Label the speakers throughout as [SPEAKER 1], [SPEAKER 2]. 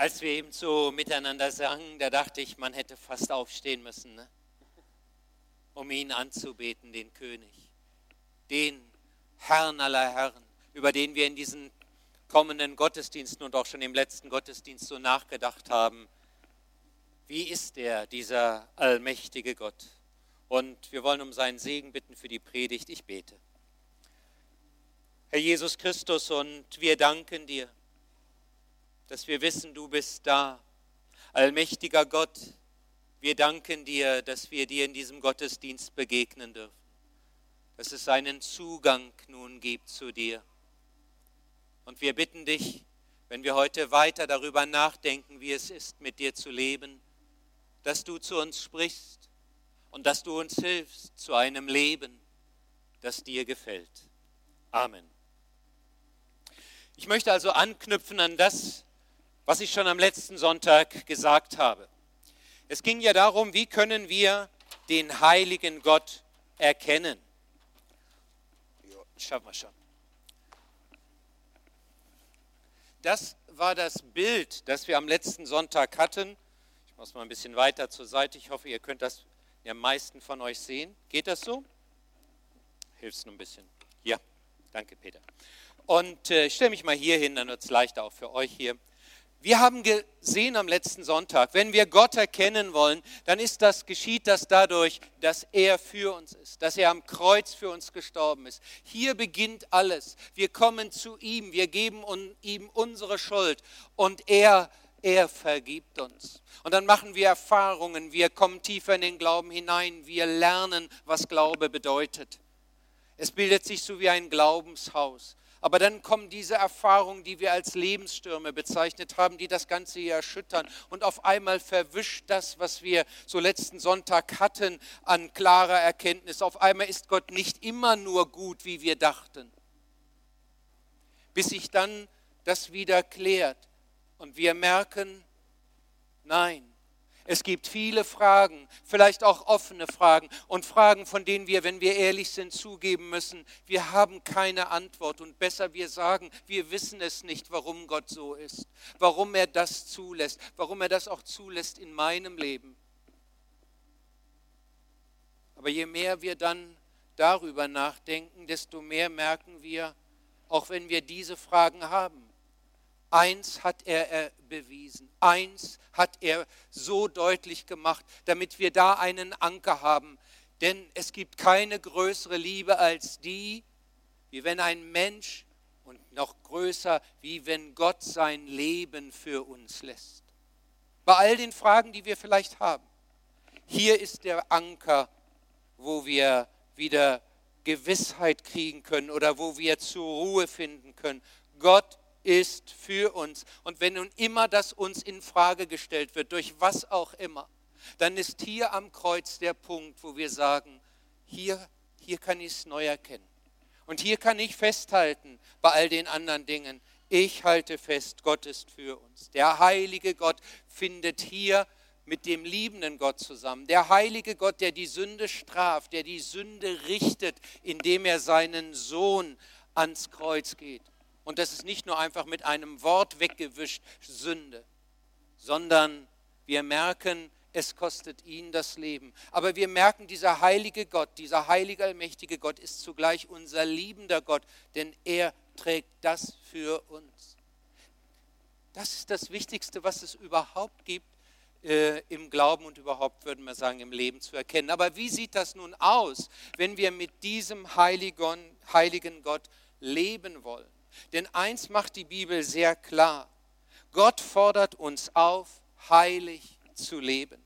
[SPEAKER 1] Als wir eben so miteinander sangen, da dachte ich, man hätte fast aufstehen müssen, ne? um ihn anzubeten, den König, den Herrn aller Herren, über den wir in diesen kommenden Gottesdiensten und auch schon im letzten Gottesdienst so nachgedacht haben. Wie ist er, dieser allmächtige Gott? Und wir wollen um seinen Segen bitten für die Predigt. Ich bete. Herr Jesus Christus, und wir danken dir, dass wir wissen, du bist da. Allmächtiger Gott, wir danken dir, dass wir dir in diesem Gottesdienst begegnen dürfen, dass es einen Zugang nun gibt zu dir. Und wir bitten dich, wenn wir heute weiter darüber nachdenken, wie es ist, mit dir zu leben, dass du zu uns sprichst und dass du uns hilfst zu einem Leben, das dir gefällt. Amen. Ich möchte also anknüpfen an das, was ich schon am letzten Sonntag gesagt habe. Es ging ja darum, wie können wir den heiligen Gott erkennen. Jo, schaffen wir schon. Das war das Bild, das wir am letzten Sonntag hatten. Ich muss mal ein bisschen weiter zur Seite. Ich hoffe, ihr könnt das die meisten von euch sehen. Geht das so? Hilfst du ein bisschen? Ja, danke Peter. Und äh, ich stelle mich mal hier hin, dann wird es leichter auch für euch hier. Wir haben gesehen am letzten Sonntag, wenn wir Gott erkennen wollen, dann ist das, geschieht das dadurch, dass er für uns ist, dass er am Kreuz für uns gestorben ist. Hier beginnt alles. Wir kommen zu ihm, wir geben ihm unsere Schuld und er, er vergibt uns. Und dann machen wir Erfahrungen, wir kommen tiefer in den Glauben hinein, wir lernen, was Glaube bedeutet. Es bildet sich so wie ein Glaubenshaus. Aber dann kommen diese Erfahrungen, die wir als Lebensstürme bezeichnet haben, die das Ganze hier erschüttern. Und auf einmal verwischt das, was wir so letzten Sonntag hatten an klarer Erkenntnis. Auf einmal ist Gott nicht immer nur gut, wie wir dachten. Bis sich dann das wieder klärt und wir merken, nein, es gibt viele Fragen, vielleicht auch offene Fragen und Fragen, von denen wir, wenn wir ehrlich sind, zugeben müssen, wir haben keine Antwort und besser wir sagen, wir wissen es nicht, warum Gott so ist, warum er das zulässt, warum er das auch zulässt in meinem Leben. Aber je mehr wir dann darüber nachdenken, desto mehr merken wir, auch wenn wir diese Fragen haben, Eins hat er bewiesen, eins hat er so deutlich gemacht, damit wir da einen Anker haben. Denn es gibt keine größere Liebe als die, wie wenn ein Mensch und noch größer, wie wenn Gott sein Leben für uns lässt. Bei all den Fragen, die wir vielleicht haben. Hier ist der Anker, wo wir wieder Gewissheit kriegen können oder wo wir zur Ruhe finden können. Gott ist für uns. Und wenn nun immer das uns in Frage gestellt wird, durch was auch immer, dann ist hier am Kreuz der Punkt, wo wir sagen, hier, hier kann ich es neu erkennen. Und hier kann ich festhalten bei all den anderen Dingen. Ich halte fest, Gott ist für uns. Der heilige Gott findet hier mit dem liebenden Gott zusammen. Der heilige Gott, der die Sünde straft, der die Sünde richtet, indem er seinen Sohn ans Kreuz geht. Und das ist nicht nur einfach mit einem Wort weggewischt Sünde, sondern wir merken, es kostet ihn das Leben. Aber wir merken, dieser heilige Gott, dieser heilige, allmächtige Gott ist zugleich unser liebender Gott, denn er trägt das für uns. Das ist das Wichtigste, was es überhaupt gibt äh, im Glauben und überhaupt, würden wir sagen, im Leben zu erkennen. Aber wie sieht das nun aus, wenn wir mit diesem heiligen, heiligen Gott leben wollen? Denn eins macht die Bibel sehr klar. Gott fordert uns auf, heilig zu leben.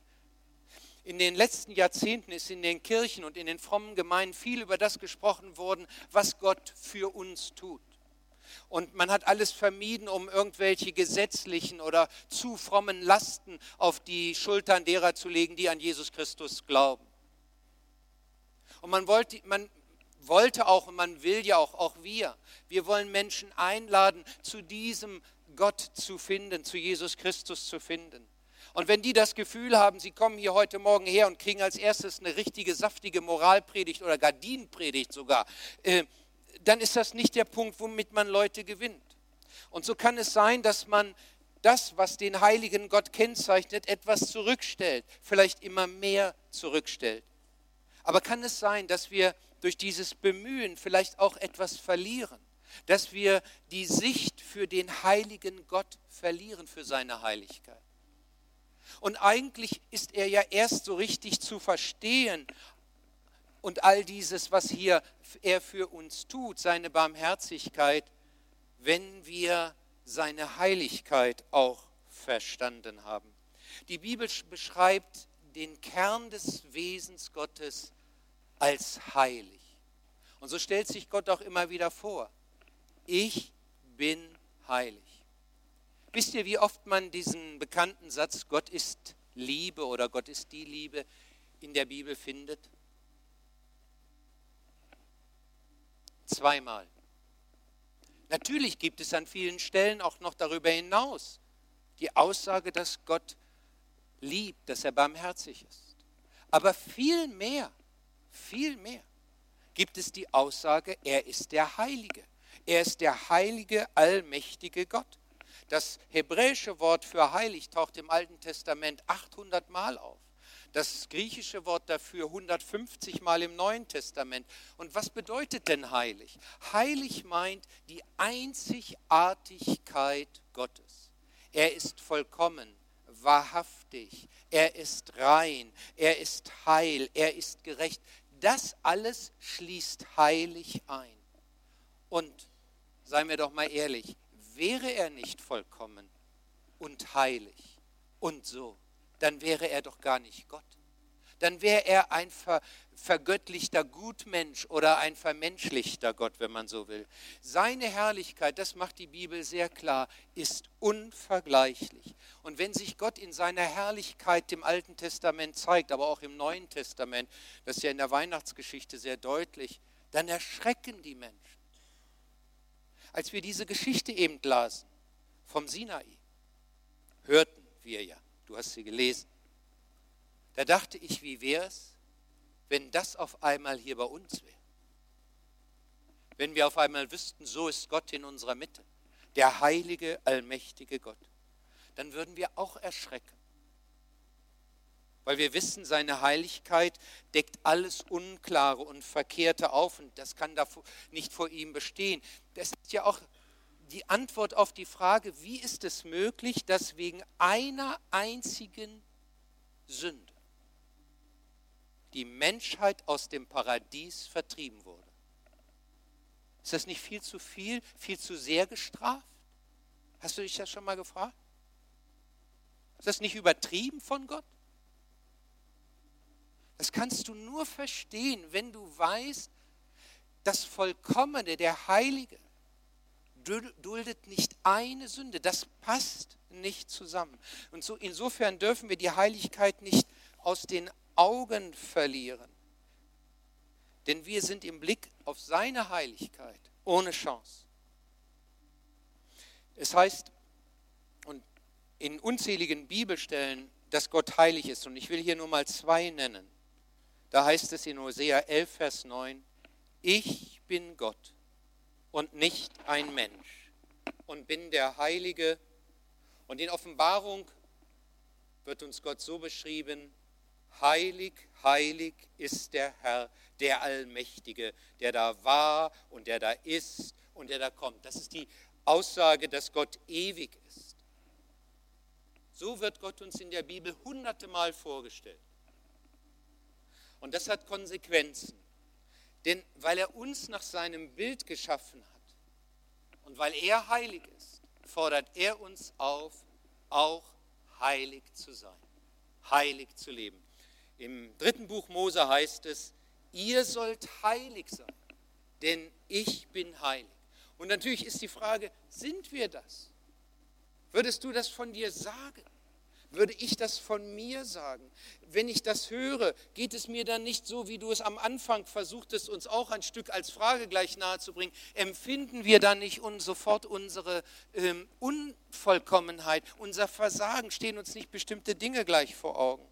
[SPEAKER 1] In den letzten Jahrzehnten ist in den Kirchen und in den frommen Gemeinden viel über das gesprochen worden, was Gott für uns tut. Und man hat alles vermieden, um irgendwelche gesetzlichen oder zu frommen Lasten auf die Schultern derer zu legen, die an Jesus Christus glauben. Und man, wollte, man wollte auch und man will ja auch, auch wir, wir wollen Menschen einladen, zu diesem Gott zu finden, zu Jesus Christus zu finden. Und wenn die das Gefühl haben, sie kommen hier heute Morgen her und kriegen als erstes eine richtige, saftige Moralpredigt oder Gardinenpredigt sogar, äh, dann ist das nicht der Punkt, womit man Leute gewinnt. Und so kann es sein, dass man das, was den heiligen Gott kennzeichnet, etwas zurückstellt, vielleicht immer mehr zurückstellt. Aber kann es sein, dass wir durch dieses Bemühen vielleicht auch etwas verlieren? Dass wir die Sicht für den heiligen Gott verlieren, für seine Heiligkeit? Und eigentlich ist er ja erst so richtig zu verstehen und all dieses, was hier er für uns tut, seine Barmherzigkeit, wenn wir seine Heiligkeit auch verstanden haben. Die Bibel beschreibt den Kern des Wesens Gottes als heilig. Und so stellt sich Gott auch immer wieder vor. Ich bin heilig. Wisst ihr, wie oft man diesen bekannten Satz, Gott ist Liebe oder Gott ist die Liebe, in der Bibel findet? Zweimal. Natürlich gibt es an vielen Stellen auch noch darüber hinaus die Aussage, dass Gott liebt, dass er barmherzig ist. Aber viel mehr, viel mehr gibt es die Aussage, er ist der Heilige. Er ist der heilige, allmächtige Gott. Das hebräische Wort für heilig taucht im Alten Testament 800 Mal auf das griechische Wort dafür 150 Mal im Neuen Testament. Und was bedeutet denn heilig? Heilig meint die Einzigartigkeit Gottes. Er ist vollkommen, wahrhaftig, er ist rein, er ist heil, er ist gerecht. Das alles schließt heilig ein. Und seien wir doch mal ehrlich, wäre er nicht vollkommen und heilig und so, dann wäre er doch gar nicht Gott. Dann wäre er ein ver vergöttlichter Gutmensch oder ein vermenschlichter Gott, wenn man so will. Seine Herrlichkeit, das macht die Bibel sehr klar, ist unvergleichlich. Und wenn sich Gott in seiner Herrlichkeit dem Alten Testament zeigt, aber auch im Neuen Testament, das ist ja in der Weihnachtsgeschichte sehr deutlich, dann erschrecken die Menschen. Als wir diese Geschichte eben lasen vom Sinai, hörten wir ja, Du hast sie gelesen. Da dachte ich, wie wäre es, wenn das auf einmal hier bei uns wäre? Wenn wir auf einmal wüssten, so ist Gott in unserer Mitte, der heilige, allmächtige Gott, dann würden wir auch erschrecken. Weil wir wissen, seine Heiligkeit deckt alles Unklare und Verkehrte auf und das kann da nicht vor ihm bestehen. Das ist ja auch die Antwort auf die Frage, wie ist es möglich, dass wegen einer einzigen Sünde die Menschheit aus dem Paradies vertrieben wurde. Ist das nicht viel zu viel, viel zu sehr gestraft? Hast du dich das schon mal gefragt? Ist das nicht übertrieben von Gott? Das kannst du nur verstehen, wenn du weißt, das Vollkommene, der Heilige, duldet nicht eine Sünde. Das passt nicht zusammen. Und so, insofern dürfen wir die Heiligkeit nicht aus den Augen verlieren. Denn wir sind im Blick auf seine Heiligkeit ohne Chance. Es heißt und in unzähligen Bibelstellen, dass Gott heilig ist. Und ich will hier nur mal zwei nennen. Da heißt es in Hosea 11, Vers 9, ich bin Gott und nicht ein Mensch und bin der Heilige. Und in Offenbarung wird uns Gott so beschrieben, heilig, heilig ist der Herr, der Allmächtige, der da war und der da ist und der da kommt. Das ist die Aussage, dass Gott ewig ist. So wird Gott uns in der Bibel hunderte Mal vorgestellt. Und das hat Konsequenzen. Denn weil er uns nach seinem Bild geschaffen hat und weil er heilig ist, fordert er uns auf, auch heilig zu sein, heilig zu leben. Im dritten Buch Mose heißt es, ihr sollt heilig sein, denn ich bin heilig. Und natürlich ist die Frage, sind wir das? Würdest du das von dir sagen? würde ich das von mir sagen. Wenn ich das höre, geht es mir dann nicht so, wie du es am Anfang versuchtest, uns auch ein Stück als Frage gleich nahezubringen. Empfinden wir dann nicht sofort unsere ähm, Unvollkommenheit, unser Versagen, stehen uns nicht bestimmte Dinge gleich vor Augen?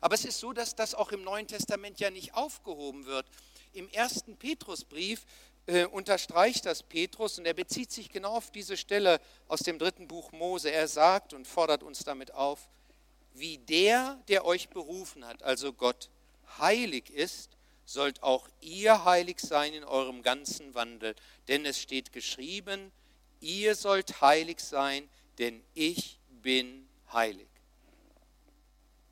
[SPEAKER 1] Aber es ist so, dass das auch im Neuen Testament ja nicht aufgehoben wird. Im ersten Petrusbrief äh, unterstreicht das Petrus und er bezieht sich genau auf diese Stelle aus dem dritten Buch Mose. Er sagt und fordert uns damit auf, wie der, der euch berufen hat, also Gott, heilig ist, sollt auch ihr heilig sein in eurem ganzen Wandel. Denn es steht geschrieben, ihr sollt heilig sein, denn ich bin heilig.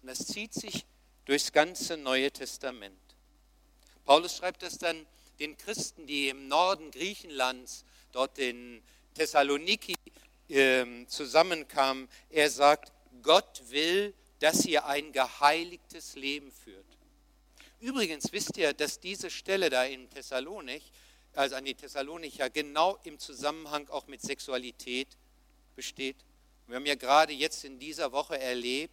[SPEAKER 1] Und das zieht sich durchs ganze Neue Testament. Paulus schreibt das dann den Christen, die im Norden Griechenlands, dort in Thessaloniki, äh, zusammenkamen. Er sagt, Gott will, dass ihr ein geheiligtes Leben führt. Übrigens wisst ihr, dass diese Stelle da in Thessalonik, also an die Thessalonicher, genau im Zusammenhang auch mit Sexualität besteht. Wir haben ja gerade jetzt in dieser Woche erlebt,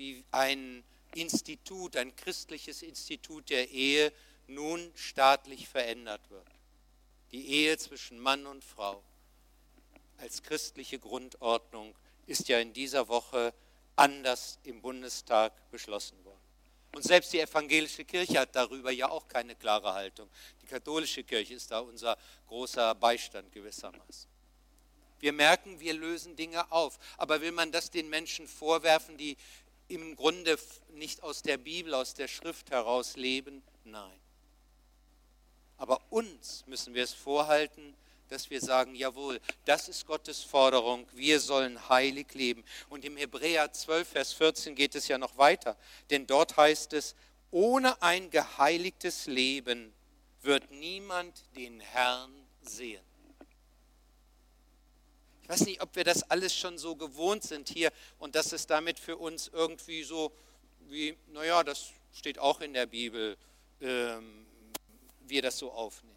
[SPEAKER 1] wie ein Institut, ein christliches Institut der Ehe nun staatlich verändert wird. Die Ehe zwischen Mann und Frau als christliche Grundordnung ist ja in dieser Woche anders im Bundestag beschlossen worden. Und selbst die evangelische Kirche hat darüber ja auch keine klare Haltung. Die katholische Kirche ist da unser großer Beistand gewissermaßen. Wir merken, wir lösen Dinge auf. Aber will man das den Menschen vorwerfen, die im Grunde nicht aus der Bibel, aus der Schrift heraus leben? Nein. Aber uns müssen wir es vorhalten, dass wir sagen, jawohl, das ist Gottes Forderung, wir sollen heilig leben. Und im Hebräer 12, Vers 14 geht es ja noch weiter, denn dort heißt es, ohne ein geheiligtes Leben wird niemand den Herrn sehen. Weiß nicht, ob wir das alles schon so gewohnt sind hier und dass es damit für uns irgendwie so wie, naja, das steht auch in der Bibel, ähm, wir das so aufnehmen.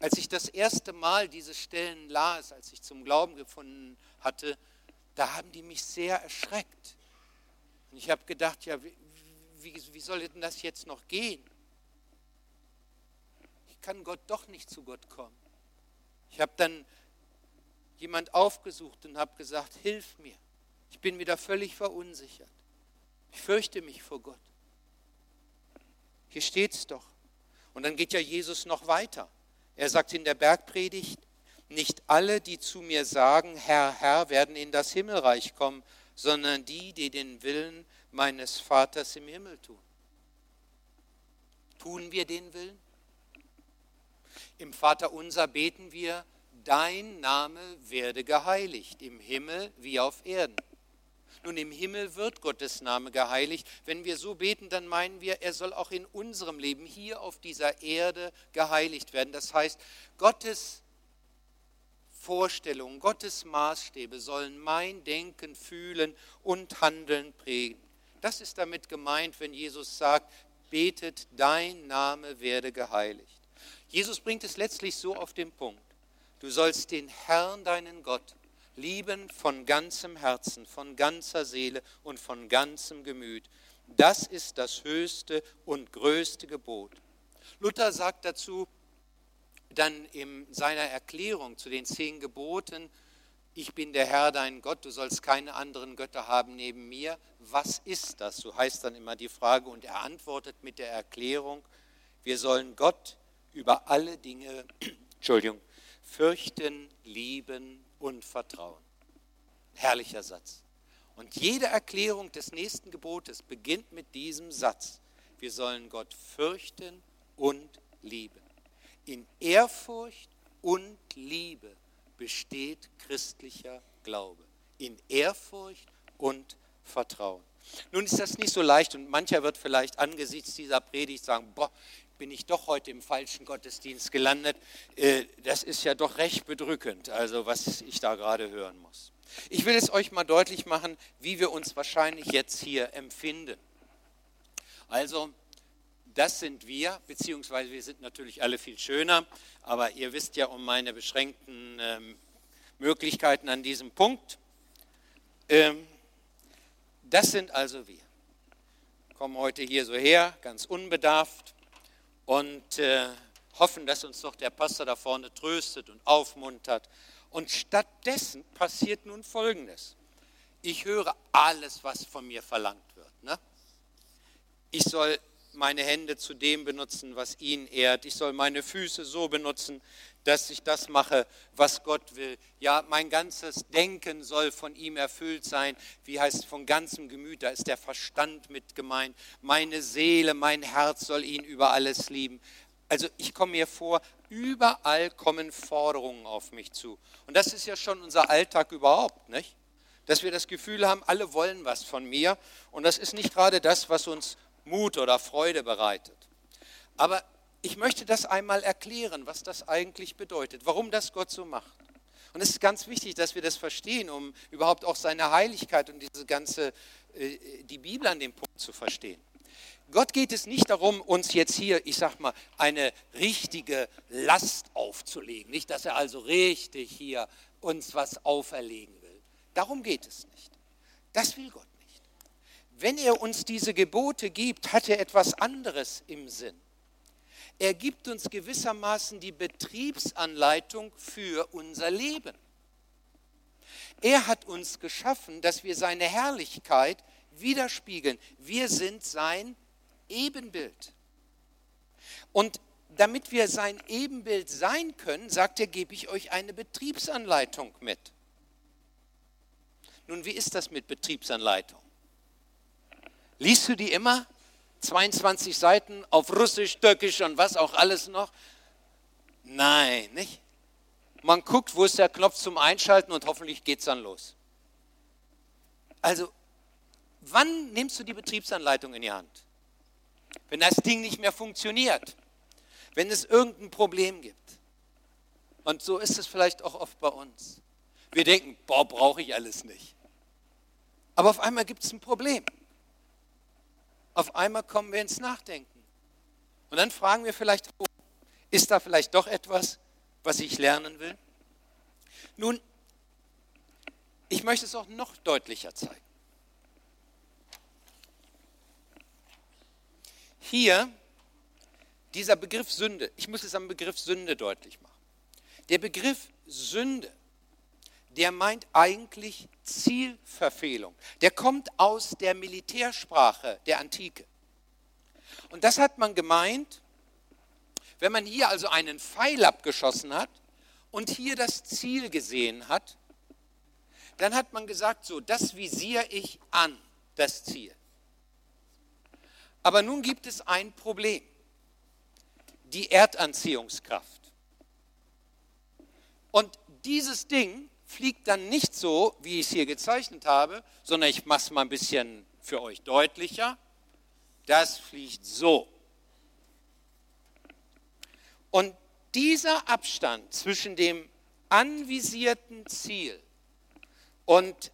[SPEAKER 1] Als ich das erste Mal diese Stellen las, als ich zum Glauben gefunden hatte, da haben die mich sehr erschreckt. Und ich habe gedacht, ja, wie, wie, wie soll denn das jetzt noch gehen? Ich kann Gott doch nicht zu Gott kommen. Ich habe dann jemand aufgesucht und habe gesagt, hilf mir. Ich bin wieder völlig verunsichert. Ich fürchte mich vor Gott. Hier steht es doch. Und dann geht ja Jesus noch weiter. Er sagt in der Bergpredigt, nicht alle, die zu mir sagen, Herr, Herr, werden in das Himmelreich kommen, sondern die, die den Willen meines Vaters im Himmel tun. Tun wir den Willen? Im Vater unser beten wir, dein Name werde geheiligt, im Himmel wie auf Erden. Nun, im Himmel wird Gottes Name geheiligt. Wenn wir so beten, dann meinen wir, er soll auch in unserem Leben hier auf dieser Erde geheiligt werden. Das heißt, Gottes Vorstellungen, Gottes Maßstäbe sollen mein Denken, Fühlen und Handeln prägen. Das ist damit gemeint, wenn Jesus sagt, betet, dein Name werde geheiligt. Jesus bringt es letztlich so auf den Punkt. Du sollst den Herrn, deinen Gott, lieben von ganzem Herzen, von ganzer Seele und von ganzem Gemüt. Das ist das höchste und größte Gebot. Luther sagt dazu dann in seiner Erklärung zu den zehn Geboten, ich bin der Herr dein Gott, du sollst keine anderen Götter haben neben mir. Was ist das? So heißt dann immer die Frage und er antwortet mit der Erklärung, wir sollen Gott über alle Dinge, Entschuldigung, fürchten, lieben und Vertrauen. Herrlicher Satz. Und jede Erklärung des nächsten Gebotes beginnt mit diesem Satz. Wir sollen Gott fürchten und lieben. In Ehrfurcht und Liebe besteht christlicher Glaube. In Ehrfurcht und Vertrauen. Nun ist das nicht so leicht und mancher wird vielleicht angesichts dieser Predigt sagen, boah, bin ich doch heute im falschen Gottesdienst gelandet. Äh, das ist ja doch recht bedrückend, also was ich da gerade hören muss. Ich will es euch mal deutlich machen, wie wir uns wahrscheinlich jetzt hier empfinden. Also, das sind wir, beziehungsweise wir sind natürlich alle viel schöner, aber ihr wisst ja um meine beschränkten ähm, Möglichkeiten an diesem Punkt. Ähm, das sind also wir. Kommen heute hier so her, ganz unbedarft, und äh, hoffen, dass uns doch der Pastor da vorne tröstet und aufmuntert. Und stattdessen passiert nun Folgendes. Ich höre alles, was von mir verlangt wird. Ne? Ich soll meine Hände zu dem benutzen, was ihn ehrt. Ich soll meine Füße so benutzen, dass ich das mache, was Gott will. Ja, mein ganzes Denken soll von ihm erfüllt sein. Wie heißt es von ganzem Gemüt? Da ist der Verstand mit gemeint. Meine Seele, mein Herz soll ihn über alles lieben. Also ich komme mir vor, überall kommen Forderungen auf mich zu. Und das ist ja schon unser Alltag überhaupt, nicht? Dass wir das Gefühl haben, alle wollen was von mir. Und das ist nicht gerade das, was uns Mut oder Freude bereitet. Aber ich möchte das einmal erklären, was das eigentlich bedeutet, warum das Gott so macht. Und es ist ganz wichtig, dass wir das verstehen, um überhaupt auch seine Heiligkeit und diese ganze, äh, die Bibel an dem Punkt zu verstehen. Gott geht es nicht darum, uns jetzt hier, ich sag mal, eine richtige Last aufzulegen. Nicht, dass er also richtig hier uns was auferlegen will. Darum geht es nicht. Das will Gott nicht. Wenn er uns diese Gebote gibt, hat er etwas anderes im Sinn. Er gibt uns gewissermaßen die Betriebsanleitung für unser Leben. Er hat uns geschaffen, dass wir seine Herrlichkeit widerspiegeln. Wir sind sein Ebenbild. Und damit wir sein Ebenbild sein können, sagt er, gebe ich euch eine Betriebsanleitung mit. Nun, wie ist das mit Betriebsanleitung? Liest du die immer? 22 Seiten auf Russisch, Türkisch und was auch alles noch? Nein, nicht? Man guckt, wo ist der Knopf zum Einschalten und hoffentlich geht es dann los. Also, wann nimmst du die Betriebsanleitung in die Hand? wenn das Ding nicht mehr funktioniert, wenn es irgendein Problem gibt. Und so ist es vielleicht auch oft bei uns. Wir denken, boah, brauche ich alles nicht. Aber auf einmal gibt es ein Problem. Auf einmal kommen wir ins Nachdenken. Und dann fragen wir vielleicht, oh, ist da vielleicht doch etwas, was ich lernen will? Nun, ich möchte es auch noch deutlicher zeigen. Hier dieser Begriff Sünde, ich muss es am Begriff Sünde deutlich machen. Der Begriff Sünde, der meint eigentlich Zielverfehlung. Der kommt aus der Militärsprache der Antike. Und das hat man gemeint, wenn man hier also einen Pfeil abgeschossen hat und hier das Ziel gesehen hat, dann hat man gesagt, so, das visiere ich an, das Ziel. Aber nun gibt es ein Problem, die Erdanziehungskraft. Und dieses Ding fliegt dann nicht so, wie ich es hier gezeichnet habe, sondern ich mache es mal ein bisschen für euch deutlicher. Das fliegt so. Und dieser Abstand zwischen dem anvisierten Ziel und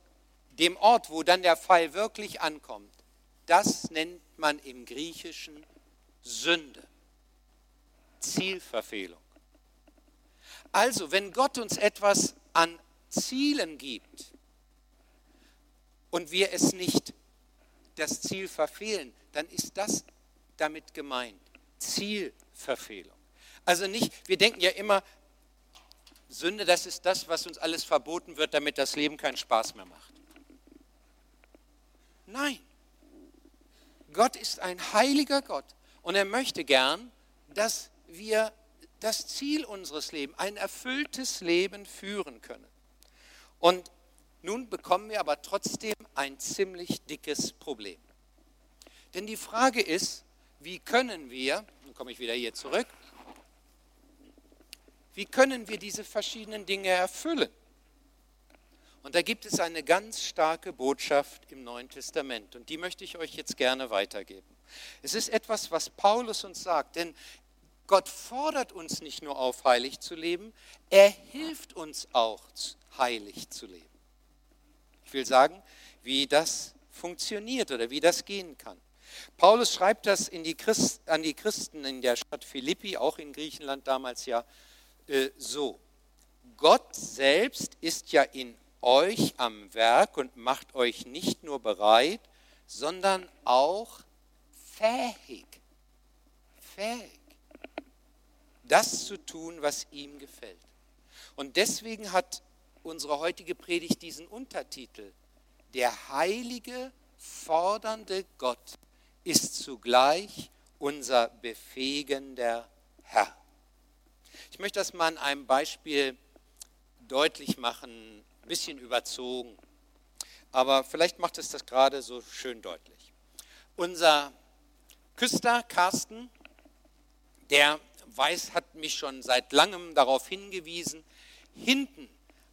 [SPEAKER 1] dem Ort, wo dann der Pfeil wirklich ankommt, das nennt man im Griechischen Sünde, Zielverfehlung. Also, wenn Gott uns etwas an Zielen gibt und wir es nicht das Ziel verfehlen, dann ist das damit gemeint. Zielverfehlung. Also nicht, wir denken ja immer, Sünde, das ist das, was uns alles verboten wird, damit das Leben keinen Spaß mehr macht. Nein, Gott ist ein heiliger Gott und er möchte gern, dass wir das Ziel unseres Lebens, ein erfülltes Leben führen können. Und nun bekommen wir aber trotzdem ein ziemlich dickes Problem. Denn die Frage ist, wie können wir, nun komme ich wieder hier zurück, wie können wir diese verschiedenen Dinge erfüllen? Und da gibt es eine ganz starke Botschaft im Neuen Testament und die möchte ich euch jetzt gerne weitergeben. Es ist etwas, was Paulus uns sagt, denn Gott fordert uns nicht nur auf, heilig zu leben, er hilft uns auch, heilig zu leben. Ich will sagen, wie das funktioniert oder wie das gehen kann. Paulus schreibt das die Christ, an die Christen in der Stadt Philippi, auch in Griechenland damals ja, äh, so. Gott selbst ist ja in euch am Werk und macht euch nicht nur bereit, sondern auch fähig, fähig, das zu tun, was ihm gefällt. Und deswegen hat unsere heutige Predigt diesen Untertitel. Der heilige, fordernde Gott ist zugleich unser befähigender Herr. Ich möchte das mal an einem Beispiel deutlich machen, ein bisschen überzogen, aber vielleicht macht es das gerade so schön deutlich. Unser Küster Carsten, der weiß, hat mich schon seit langem darauf hingewiesen, hinten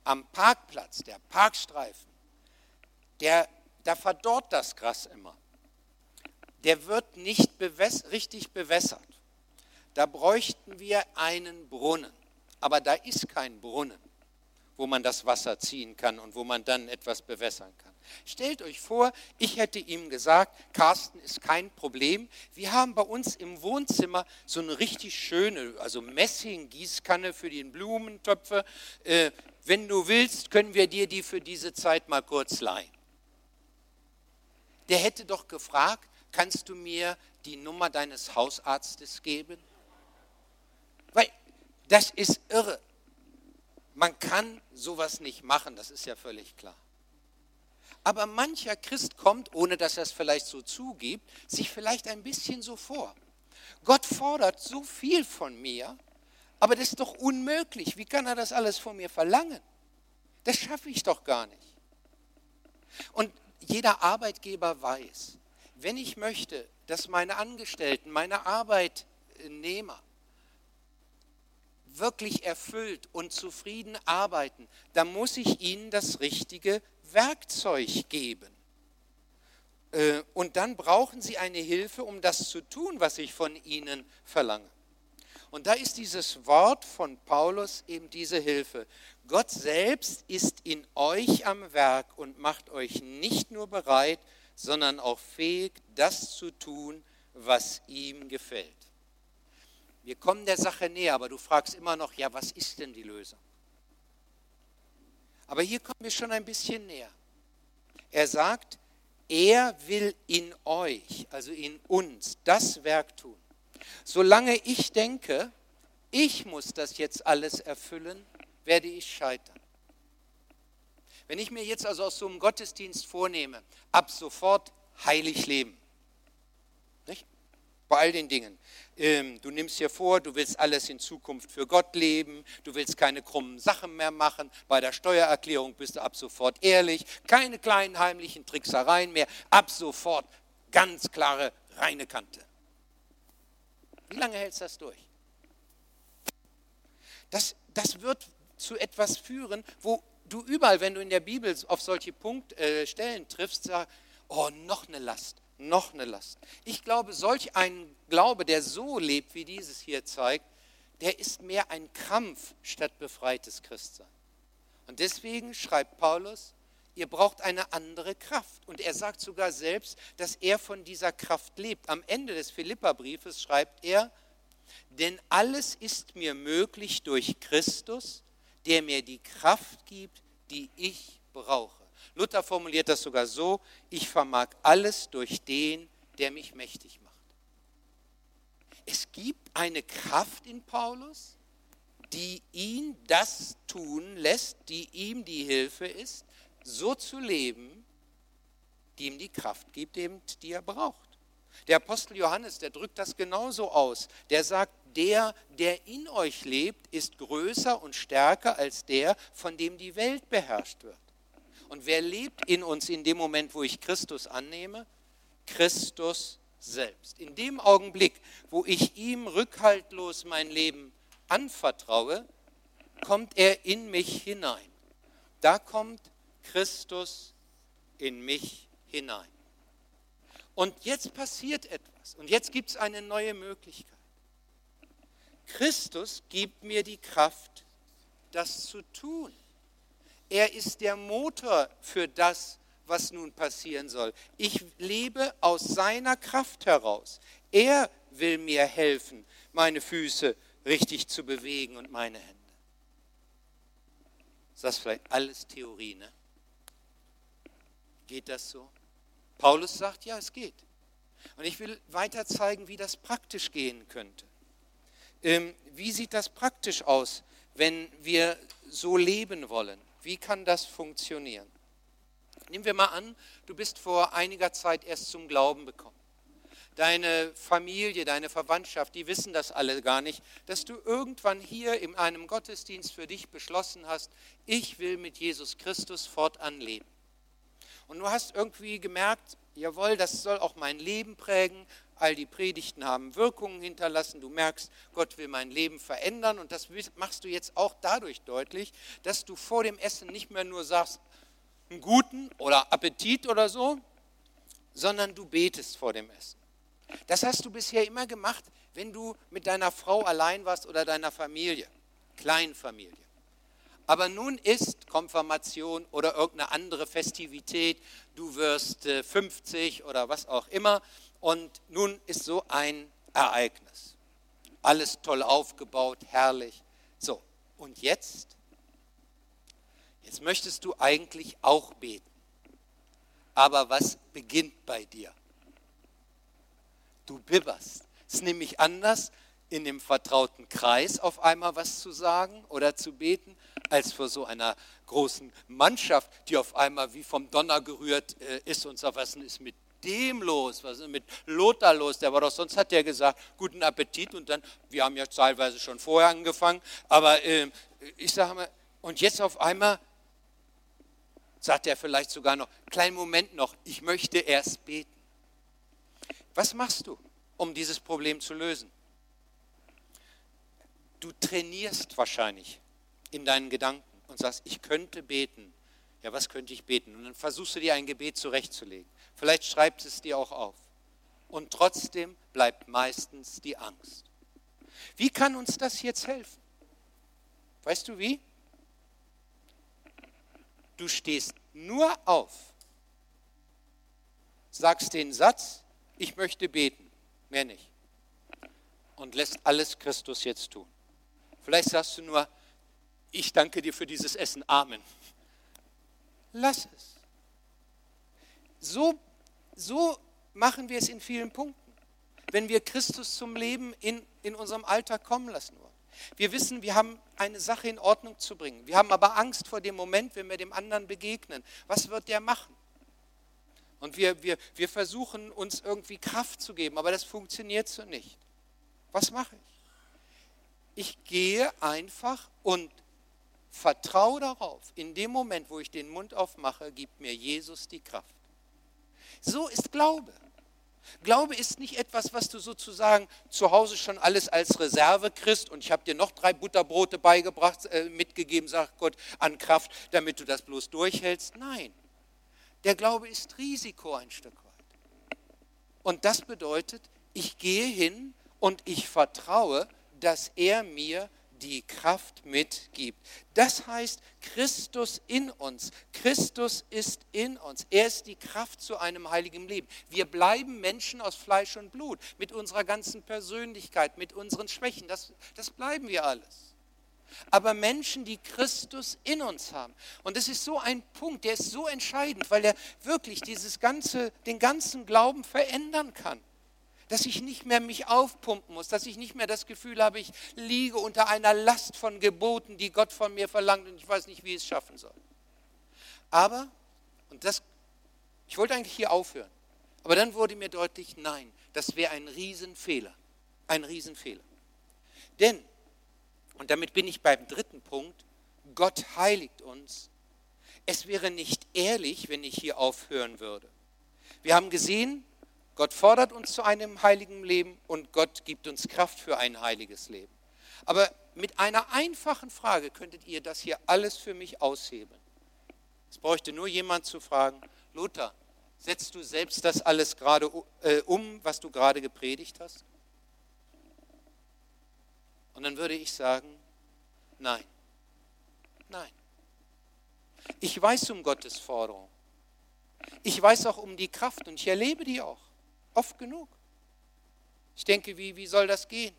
[SPEAKER 1] am Parkplatz, der Parkstreifen, der, da verdorrt das Gras immer. Der wird nicht bewäss richtig bewässert. Da bräuchten wir einen Brunnen. Aber da ist kein Brunnen, wo man das Wasser ziehen kann und wo man dann etwas bewässern kann. Stellt euch vor, ich hätte ihm gesagt, Carsten ist kein Problem. Wir haben bei uns im Wohnzimmer so eine richtig schöne, also Messing-Gießkanne für die Blumentöpfe. Äh, wenn du willst, können wir dir die für diese Zeit mal kurz leihen. Der hätte doch gefragt, kannst du mir die Nummer deines Hausarztes geben? Weil das ist irre. Man kann sowas nicht machen, das ist ja völlig klar. Aber mancher Christ kommt, ohne dass er es vielleicht so zugibt, sich vielleicht ein bisschen so vor. Gott fordert so viel von mir, aber das ist doch unmöglich. Wie kann er das alles von mir verlangen? Das schaffe ich doch gar nicht. Und jeder Arbeitgeber weiß, wenn ich möchte, dass meine Angestellten, meine Arbeitnehmer wirklich erfüllt und zufrieden arbeiten, dann muss ich ihnen das richtige Werkzeug geben. Äh, und dann brauchen sie eine Hilfe, um das zu tun, was ich von ihnen verlange. Und da ist dieses Wort von Paulus eben diese Hilfe. Gott selbst ist in euch am Werk und macht euch nicht nur bereit, sondern auch fähig, das zu tun, was ihm gefällt. Wir kommen der Sache näher, aber du fragst immer noch, ja, was ist denn die Lösung? Aber hier kommen wir schon ein bisschen näher. Er sagt, er will in euch, also in uns, das Werk tun. Solange ich denke, ich muss das jetzt alles erfüllen, werde ich scheitern. Wenn ich mir jetzt also aus so einem Gottesdienst vornehme, ab sofort heilig leben? Bei all den Dingen. Ähm, du nimmst dir vor, du willst alles in Zukunft für Gott leben, du willst keine krummen Sachen mehr machen, bei der Steuererklärung bist du ab sofort ehrlich, keine kleinen heimlichen Tricksereien mehr, ab sofort ganz klare, reine Kante. Wie lange hältst du das durch? Das, das wird zu etwas führen, wo du überall, wenn du in der Bibel auf solche Punkt, äh, triffst, sagst, oh, noch eine Last, noch eine Last. Ich glaube, solch ein Glaube, der so lebt, wie dieses hier zeigt, der ist mehr ein Krampf statt befreites Christsein. Und deswegen schreibt Paulus, ihr braucht eine andere Kraft. Und er sagt sogar selbst, dass er von dieser Kraft lebt. Am Ende des Philipperbriefes schreibt er, denn alles ist mir möglich durch Christus, der mir die Kraft gibt, die ich brauche. Luther formuliert das sogar so, ich vermag alles durch den, der mich mächtig macht. Es gibt eine Kraft in Paulus, die ihn das tun lässt, die ihm die Hilfe ist, so zu leben, die ihm die Kraft gibt, die er braucht. Der Apostel Johannes, der drückt das genauso aus. Der sagt, der, der in euch lebt, ist größer und stärker als der, von dem die Welt beherrscht wird. Und wer lebt in uns in dem Moment, wo ich Christus annehme? Christus selbst. In dem Augenblick, wo ich ihm rückhaltlos mein Leben anvertraue, kommt er in mich hinein. Da kommt Christus in mich hinein. Und jetzt passiert etwas. Und jetzt gibt es eine neue Möglichkeit. Christus gibt mir die Kraft, das zu tun. Er ist der Motor für das, was nun passieren soll. Ich lebe aus seiner Kraft heraus. Er will mir helfen, meine Füße richtig zu bewegen und meine Hände. Ist das vielleicht alles Theorie, ne? Geht das so? Paulus sagt, ja, es geht. Und ich will weiter zeigen, wie das praktisch gehen könnte. Ähm, wie sieht das praktisch aus, wenn wir so leben wollen? Wie kann das funktionieren? Nehmen wir mal an, du bist vor einiger Zeit erst zum Glauben gekommen. deine Familie, deine Verwandtschaft, die wissen das alle gar nicht, dass du irgendwann hier in einem Gottesdienst für dich beschlossen hast, ich will mit Jesus Christus fortan leben. Und du hast irgendwie gemerkt, jawohl, das soll auch mein Leben prägen, all die Predigten haben Wirkungen hinterlassen, du merkst, Gott will mein Leben verändern und das machst du jetzt auch dadurch deutlich, dass du vor dem Essen nicht mehr nur sagst, einen guten oder Appetit oder so, sondern du betest vor dem Essen. Das hast du bisher immer gemacht, wenn du mit deiner Frau allein warst oder deiner Familie, Kleinfamilie. Aber nun ist Konfirmation oder irgendeine andere Festivität, du wirst 50 äh, oder was auch immer, und nun ist so ein Ereignis. Alles toll aufgebaut, herrlich. So, und jetzt? Jetzt möchtest du eigentlich auch beten. Aber was beginnt bei dir? Du bibberst. Es ist nämlich anders, in dem vertrauten Kreis auf einmal was zu sagen oder zu beten, als vor so einer großen Mannschaft, die auf einmal wie vom Donner gerührt äh, ist und sagt, was ist mit dem los? Was ist mit Lothar los? Der war doch, sonst hat der gesagt, guten Appetit und dann, wir haben ja teilweise schon vorher angefangen, aber äh, ich sage mal, und jetzt auf einmal sagt er vielleicht sogar noch, kleinen Moment noch, ich möchte erst beten. Was machst du, um dieses Problem zu lösen? Du trainierst wahrscheinlich in deinen Gedanken und sagst, ich könnte beten. Ja, was könnte ich beten? Und dann versuchst du dir ein Gebet zurechtzulegen. Vielleicht schreibst es dir auch auf. Und trotzdem bleibt meistens die Angst. Wie kann uns das jetzt helfen? Weißt du wie? Du stehst nur auf, sagst den Satz, ich möchte beten, mehr nicht. Und lässt alles Christus jetzt tun. Vielleicht sagst du nur, ich danke dir für dieses Essen, Amen. Lass es. So so machen wir es in vielen Punkten, wenn wir Christus zum Leben in, in unserem Alltag kommen lassen wollen. Wir wissen, wir haben eine Sache in Ordnung zu bringen. Wir haben aber Angst vor dem Moment, wenn wir dem anderen begegnen. Was wird der machen? Und wir, wir, wir versuchen uns irgendwie Kraft zu geben, aber das funktioniert so nicht. Was mache ich? Ich gehe einfach und vertraue darauf, in dem Moment, wo ich den Mund aufmache, gibt mir Jesus die Kraft. So ist Glaube. Glaube ist nicht etwas, was du sozusagen zu Hause schon alles als Reserve kriegst und ich habe dir noch drei Butterbrote beigebracht, äh, mitgegeben, sagt Gott, an Kraft, damit du das bloß durchhältst. Nein, der Glaube ist Risiko ein Stück weit. Und das bedeutet, ich gehe hin und ich vertraue, dass er mir die Kraft mitgibt. Das heißt, Christus in uns. Christus ist in uns. Er ist die Kraft zu einem heiligen Leben. Wir bleiben Menschen aus Fleisch und Blut, mit unserer ganzen Persönlichkeit, mit unseren Schwächen. Das, das bleiben wir alles. Aber Menschen, die Christus in uns haben. Und das ist so ein Punkt, der ist so entscheidend, weil er wirklich dieses ganze, den ganzen Glauben verändern kann dass ich nicht mehr mich aufpumpen muss, dass ich nicht mehr das Gefühl habe, ich liege unter einer Last von Geboten, die Gott von mir verlangt und ich weiß nicht, wie ich es schaffen soll. Aber, und das, ich wollte eigentlich hier aufhören, aber dann wurde mir deutlich, nein, das wäre ein Riesenfehler, ein Riesenfehler. Denn, und damit bin ich beim dritten Punkt, Gott heiligt uns. Es wäre nicht ehrlich, wenn ich hier aufhören würde. Wir haben gesehen, Gott fordert uns zu einem heiligen Leben und Gott gibt uns Kraft für ein heiliges Leben. Aber mit einer einfachen Frage könntet ihr das hier alles für mich aushebeln. Es bräuchte nur jemand zu fragen, Lothar, setzt du selbst das alles gerade äh, um, was du gerade gepredigt hast? Und dann würde ich sagen, nein, nein. Ich weiß um Gottes Forderung. Ich weiß auch um die Kraft und ich erlebe die auch. Oft genug. Ich denke, wie, wie soll das gehen?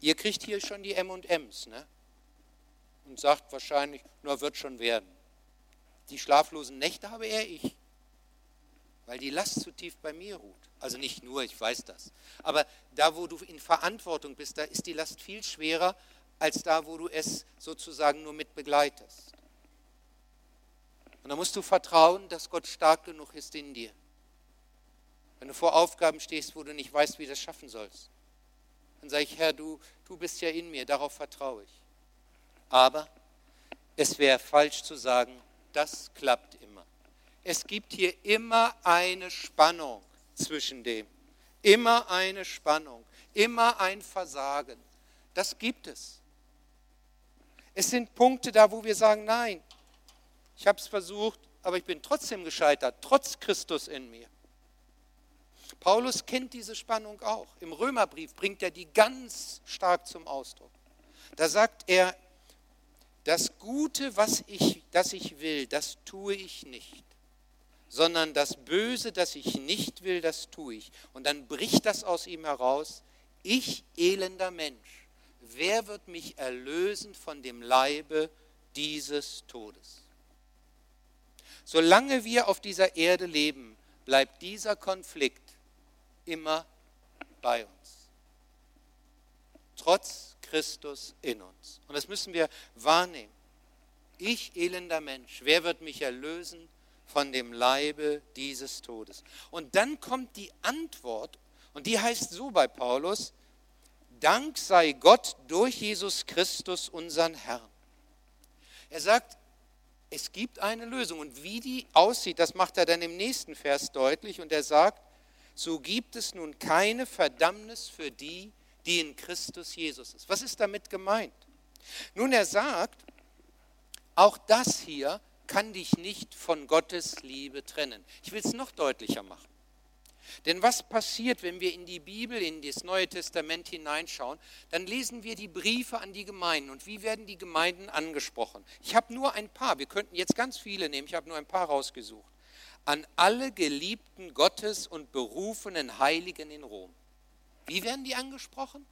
[SPEAKER 1] Ihr kriegt hier schon die MMs, ne? Und sagt wahrscheinlich, nur wird schon werden. Die schlaflosen Nächte habe eher ich, weil die Last zu tief bei mir ruht. Also nicht nur, ich weiß das. Aber da, wo du in Verantwortung bist, da ist die Last viel schwerer, als da, wo du es sozusagen nur mit begleitest. Und da musst du vertrauen, dass Gott stark genug ist in dir. Wenn du vor Aufgaben stehst, wo du nicht weißt, wie du das schaffen sollst, dann sage ich, Herr, du, du bist ja in mir, darauf vertraue ich. Aber es wäre falsch zu sagen, das klappt immer. Es gibt hier immer eine Spannung zwischen dem. Immer eine Spannung, immer ein Versagen. Das gibt es. Es sind Punkte da, wo wir sagen, nein, ich habe es versucht, aber ich bin trotzdem gescheitert, trotz Christus in mir. Paulus kennt diese Spannung auch. Im Römerbrief bringt er die ganz stark zum Ausdruck. Da sagt er, das Gute, was ich, das ich will, das tue ich nicht, sondern das Böse, das ich nicht will, das tue ich. Und dann bricht das aus ihm heraus, ich elender Mensch, wer wird mich erlösen von dem Leibe dieses Todes? Solange wir auf dieser Erde leben, bleibt dieser Konflikt immer bei uns. Trotz Christus in uns. Und das müssen wir wahrnehmen. Ich, elender Mensch, wer wird mich erlösen von dem Leibe dieses Todes? Und dann kommt die Antwort, und die heißt so bei Paulus, Dank sei Gott durch Jesus Christus, unseren Herrn. Er sagt, es gibt eine Lösung. Und wie die aussieht, das macht er dann im nächsten Vers deutlich. Und er sagt, so gibt es nun keine Verdammnis für die, die in Christus Jesus ist. Was ist damit gemeint? Nun, er sagt, auch das hier kann dich nicht von Gottes Liebe trennen. Ich will es noch deutlicher machen. Denn was passiert, wenn wir in die Bibel, in das Neue Testament hineinschauen, dann lesen wir die Briefe an die Gemeinden. Und wie werden die Gemeinden angesprochen? Ich habe nur ein paar, wir könnten jetzt ganz viele nehmen, ich habe nur ein paar rausgesucht. An alle geliebten Gottes und berufenen Heiligen in Rom. Wie werden die angesprochen?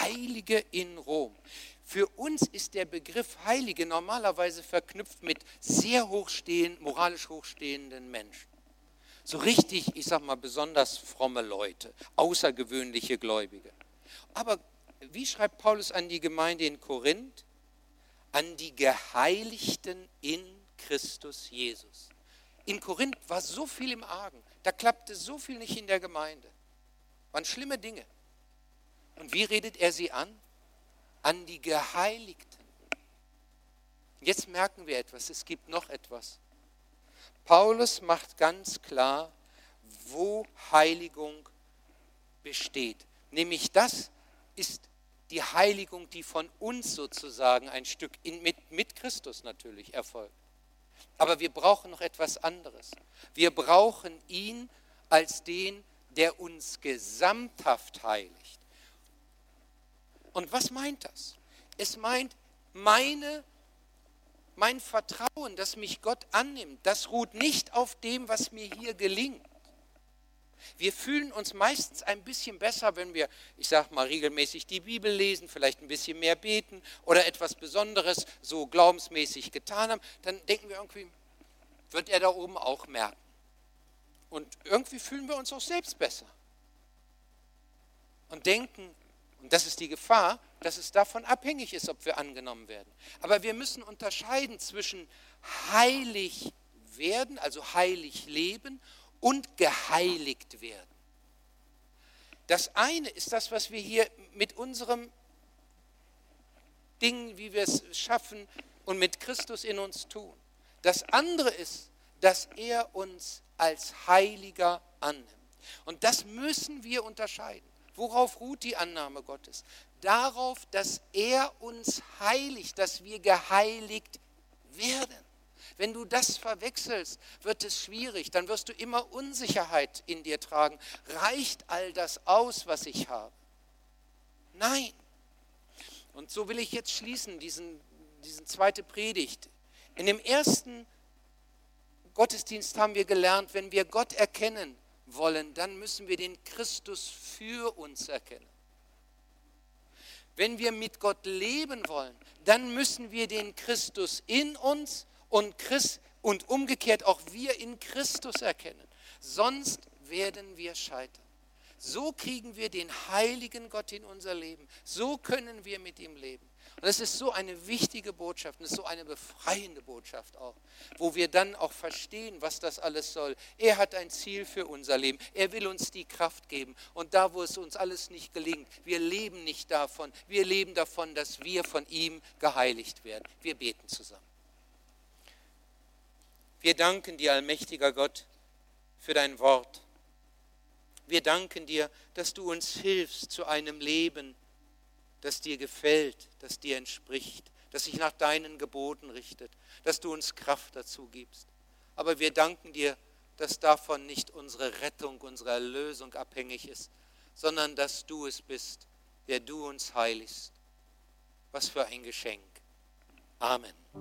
[SPEAKER 1] Heilige in Rom. Für uns ist der Begriff Heilige normalerweise verknüpft mit sehr hochstehend, moralisch hochstehenden Menschen. So richtig, ich sag mal, besonders fromme Leute, außergewöhnliche Gläubige. Aber wie schreibt Paulus an die Gemeinde in Korinth? An die Geheiligten in Christus Jesus. In Korinth war so viel im Argen, da klappte so viel nicht in der Gemeinde. Waren schlimme Dinge. Und wie redet er sie an? An die Geheiligten. Jetzt merken wir etwas, es gibt noch etwas. Paulus macht ganz klar, wo Heiligung besteht. Nämlich das ist die Heiligung, die von uns sozusagen ein Stück in, mit, mit Christus natürlich erfolgt. Aber wir brauchen noch etwas anderes. Wir brauchen ihn als den, der uns gesamthaft heiligt. Und was meint das? Es meint meine mein Vertrauen, dass mich Gott annimmt, das ruht nicht auf dem, was mir hier gelingt. Wir fühlen uns meistens ein bisschen besser, wenn wir, ich sage mal, regelmäßig die Bibel lesen, vielleicht ein bisschen mehr beten oder etwas Besonderes so glaubensmäßig getan haben. Dann denken wir irgendwie, wird er da oben auch merken. Und irgendwie fühlen wir uns auch selbst besser. Und denken, und das ist die Gefahr, dass es davon abhängig ist, ob wir angenommen werden. Aber wir müssen unterscheiden zwischen heilig werden, also heilig leben, und geheiligt werden. Das eine ist das, was wir hier mit unserem Ding, wie wir es schaffen und mit Christus in uns tun. Das andere ist, dass er uns als Heiliger annimmt. Und das müssen wir unterscheiden. Worauf ruht die Annahme Gottes? Darauf, dass er uns heiligt, dass wir geheiligt werden. Wenn du das verwechselst, wird es schwierig. Dann wirst du immer Unsicherheit in dir tragen. Reicht all das aus, was ich habe? Nein. Und so will ich jetzt schließen, diesen, diesen zweite Predigt. In dem ersten Gottesdienst haben wir gelernt, wenn wir Gott erkennen, wollen, dann müssen wir den Christus für uns erkennen. Wenn wir mit Gott leben wollen, dann müssen wir den Christus in uns und, Christ, und umgekehrt auch wir in Christus erkennen. Sonst werden wir scheitern. So kriegen wir den heiligen Gott in unser Leben. So können wir mit ihm leben. Und es ist so eine wichtige Botschaft und es ist so eine befreiende Botschaft auch, wo wir dann auch verstehen, was das alles soll. Er hat ein Ziel für unser Leben. Er will uns die Kraft geben. Und da, wo es uns alles nicht gelingt, wir leben nicht davon. Wir leben davon, dass wir von ihm geheiligt werden. Wir beten zusammen. Wir danken dir, allmächtiger Gott, für dein Wort. Wir danken dir, dass du uns hilfst zu einem Leben, das dir gefällt, das dir entspricht, das sich nach deinen Geboten richtet, dass du uns Kraft dazu gibst. Aber wir danken dir, dass davon nicht unsere Rettung, unsere Erlösung abhängig ist, sondern dass du es bist, der du uns heiligst. Was für ein Geschenk. Amen.